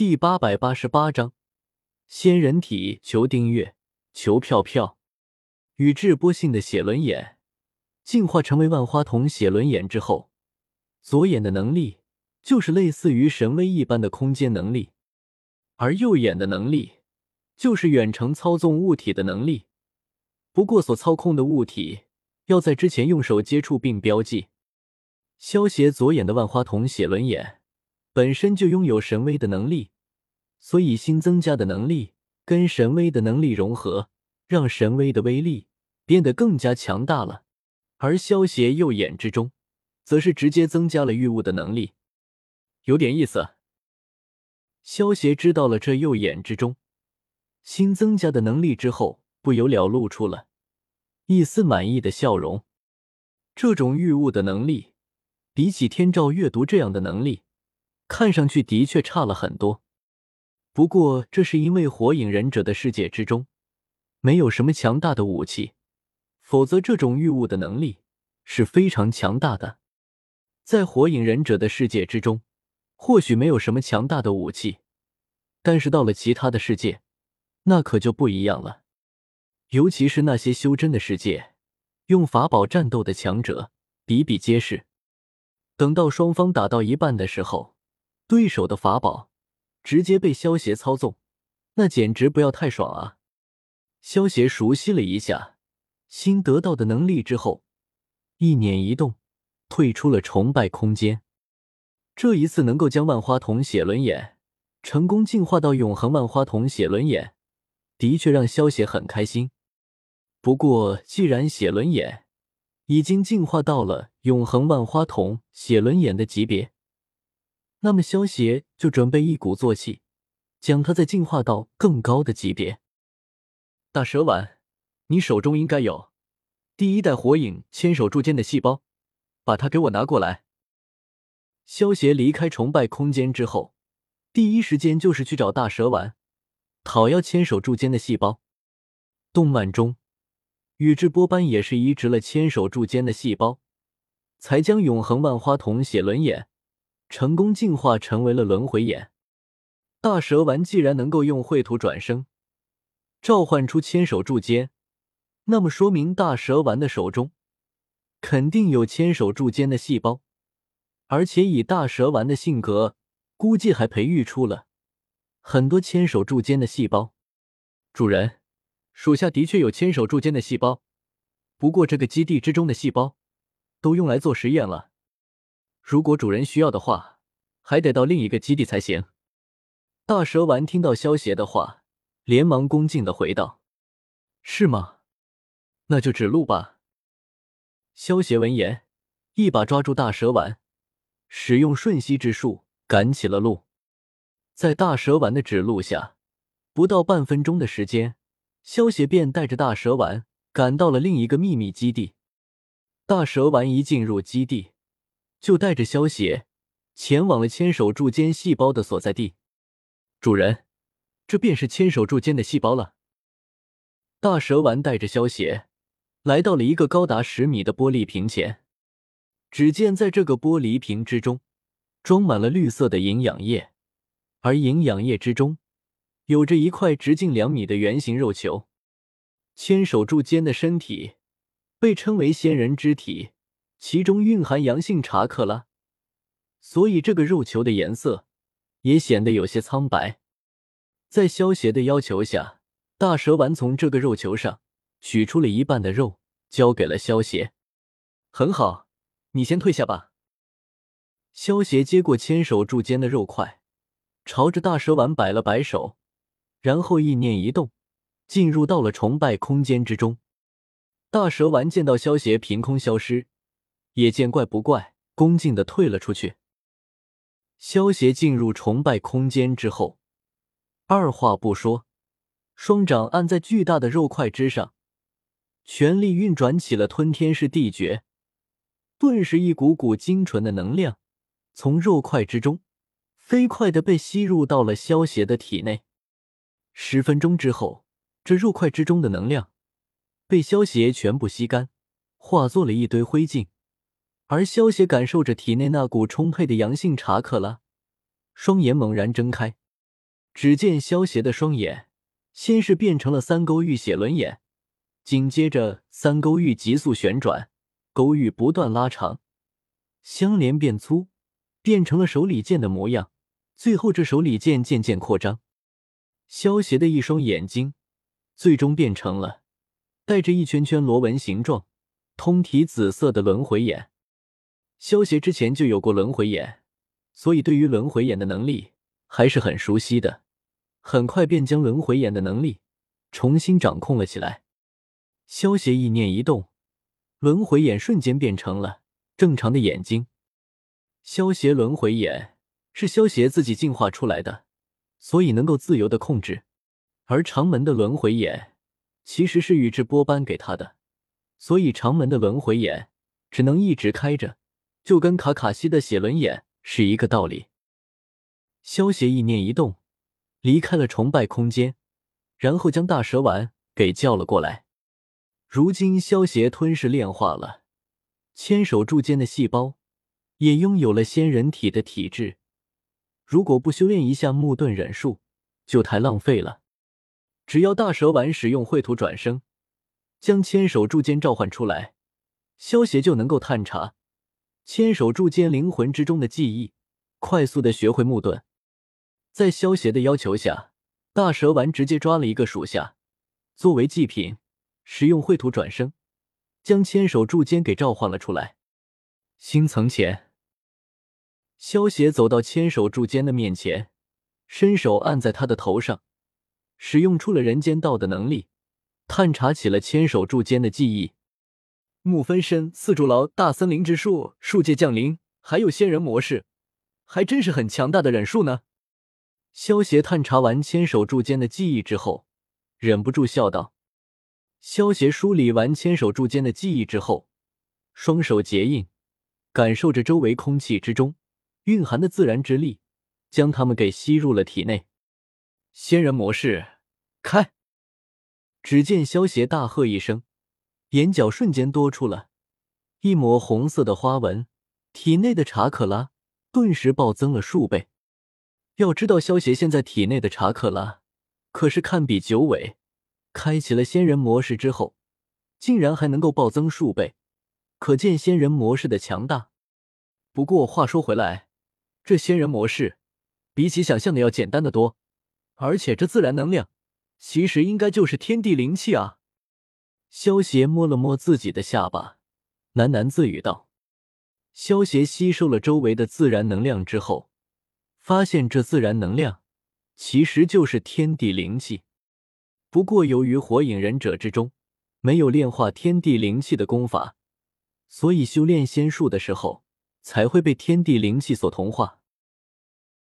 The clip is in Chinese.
第八百八十八章，仙人体。求订阅，求票票。宇智波信的写轮眼进化成为万花筒写轮眼之后，左眼的能力就是类似于神威一般的空间能力，而右眼的能力就是远程操纵物体的能力。不过，所操控的物体要在之前用手接触并标记。萧协左眼的万花筒写轮眼。本身就拥有神威的能力，所以新增加的能力跟神威的能力融合，让神威的威力变得更加强大了。而萧邪右眼之中，则是直接增加了御物的能力，有点意思。萧邪知道了这右眼之中新增加的能力之后，不由了露出了一丝满意的笑容。这种御物的能力，比起天照阅读这样的能力。看上去的确差了很多，不过这是因为火影忍者的世界之中没有什么强大的武器，否则这种御物的能力是非常强大的。在火影忍者的世界之中，或许没有什么强大的武器，但是到了其他的世界，那可就不一样了。尤其是那些修真的世界，用法宝战斗的强者比比皆是。等到双方打到一半的时候，对手的法宝直接被萧邪操纵，那简直不要太爽啊！萧邪熟悉了一下新得到的能力之后，一捻一动，退出了崇拜空间。这一次能够将万花筒写轮眼成功进化到永恒万花筒写轮眼，的确让萧邪很开心。不过，既然写轮眼已经进化到了永恒万花筒写轮眼的级别，那么，萧协就准备一鼓作气，将它再进化到更高的级别。大蛇丸，你手中应该有第一代火影千手柱间的细胞，把它给我拿过来。萧协离开崇拜空间之后，第一时间就是去找大蛇丸，讨要千手柱间的细胞。动漫中，宇智波斑也是移植了千手柱间的细胞，才将永恒万花筒写轮眼。成功进化成为了轮回眼。大蛇丸既然能够用秽土转生，召唤出千手柱间，那么说明大蛇丸的手中肯定有千手柱间的细胞，而且以大蛇丸的性格，估计还培育出了很多千手柱间的细胞。主人，属下的确有千手柱间的细胞，不过这个基地之中的细胞都用来做实验了。如果主人需要的话，还得到另一个基地才行。大蛇丸听到萧邪的话，连忙恭敬的回道：“是吗？那就指路吧。”萧邪闻言，一把抓住大蛇丸，使用瞬息之术赶起了路。在大蛇丸的指路下，不到半分钟的时间，萧邪便带着大蛇丸赶到了另一个秘密基地。大蛇丸一进入基地。就带着萧邪前往了千手柱间细胞的所在地。主人，这便是千手柱间的细胞了。大蛇丸带着萧邪来到了一个高达十米的玻璃瓶前。只见在这个玻璃瓶之中，装满了绿色的营养液，而营养液之中有着一块直径两米的圆形肉球。千手柱间的身体被称为仙人之体。其中蕴含阳性查克拉，所以这个肉球的颜色也显得有些苍白。在萧邪的要求下，大蛇丸从这个肉球上取出了一半的肉，交给了萧邪。很好，你先退下吧。萧邪接过千手柱间的肉块，朝着大蛇丸摆了摆手，然后意念一动，进入到了崇拜空间之中。大蛇丸见到萧邪凭空消失。也见怪不怪，恭敬的退了出去。萧协进入崇拜空间之后，二话不说，双掌按在巨大的肉块之上，全力运转起了吞天式地诀。顿时，一股股精纯的能量从肉块之中飞快的被吸入到了萧协的体内。十分钟之后，这肉块之中的能量被萧协全部吸干，化作了一堆灰烬。而萧邪感受着体内那股充沛的阳性查克拉，双眼猛然睁开，只见萧邪的双眼先是变成了三勾玉血轮眼，紧接着三勾玉急速旋转，勾玉不断拉长，相连变粗，变成了手里剑的模样。最后，这手里剑渐渐扩张，萧邪的一双眼睛最终变成了带着一圈圈螺纹形状、通体紫色的轮回眼。萧邪之前就有过轮回眼，所以对于轮回眼的能力还是很熟悉的。很快便将轮回眼的能力重新掌控了起来。萧邪意念一动，轮回眼瞬间变成了正常的眼睛。萧邪轮回眼是萧邪自己进化出来的，所以能够自由的控制。而长门的轮回眼其实是宇智波斑给他的，所以长门的轮回眼只能一直开着。就跟卡卡西的写轮眼是一个道理。萧协意念一动，离开了崇拜空间，然后将大蛇丸给叫了过来。如今萧协吞噬炼化了千手柱间的细胞，也拥有了仙人体的体质。如果不修炼一下木遁忍术，就太浪费了。只要大蛇丸使用秽土转生，将千手柱间召唤出来，萧协就能够探查。千手柱间灵魂之中的记忆，快速的学会木盾。在萧协的要求下，大蛇丸直接抓了一个属下作为祭品，使用秽土转生，将千手柱间给召唤了出来。星层前，萧协走到千手柱间的面前，伸手按在他的头上，使用出了人间道的能力，探查起了千手柱间的记忆。木分身、四柱牢、大森林之术、树界降临，还有仙人模式，还真是很强大的忍术呢。萧协探查完千手柱间的记忆之后，忍不住笑道。萧协梳理完千手柱间的记忆之后，双手结印，感受着周围空气之中蕴含的自然之力，将它们给吸入了体内。仙人模式开！只见萧协大喝一声。眼角瞬间多出了一抹红色的花纹，体内的查克拉顿时暴增了数倍。要知道，萧协现在体内的查克拉可是堪比九尾，开启了仙人模式之后，竟然还能够暴增数倍，可见仙人模式的强大。不过话说回来，这仙人模式比起想象的要简单的多，而且这自然能量其实应该就是天地灵气啊。萧协摸了摸自己的下巴，喃喃自语道：“萧协吸收了周围的自然能量之后，发现这自然能量其实就是天地灵气。不过由于火影忍者之中没有炼化天地灵气的功法，所以修炼仙术的时候才会被天地灵气所同化。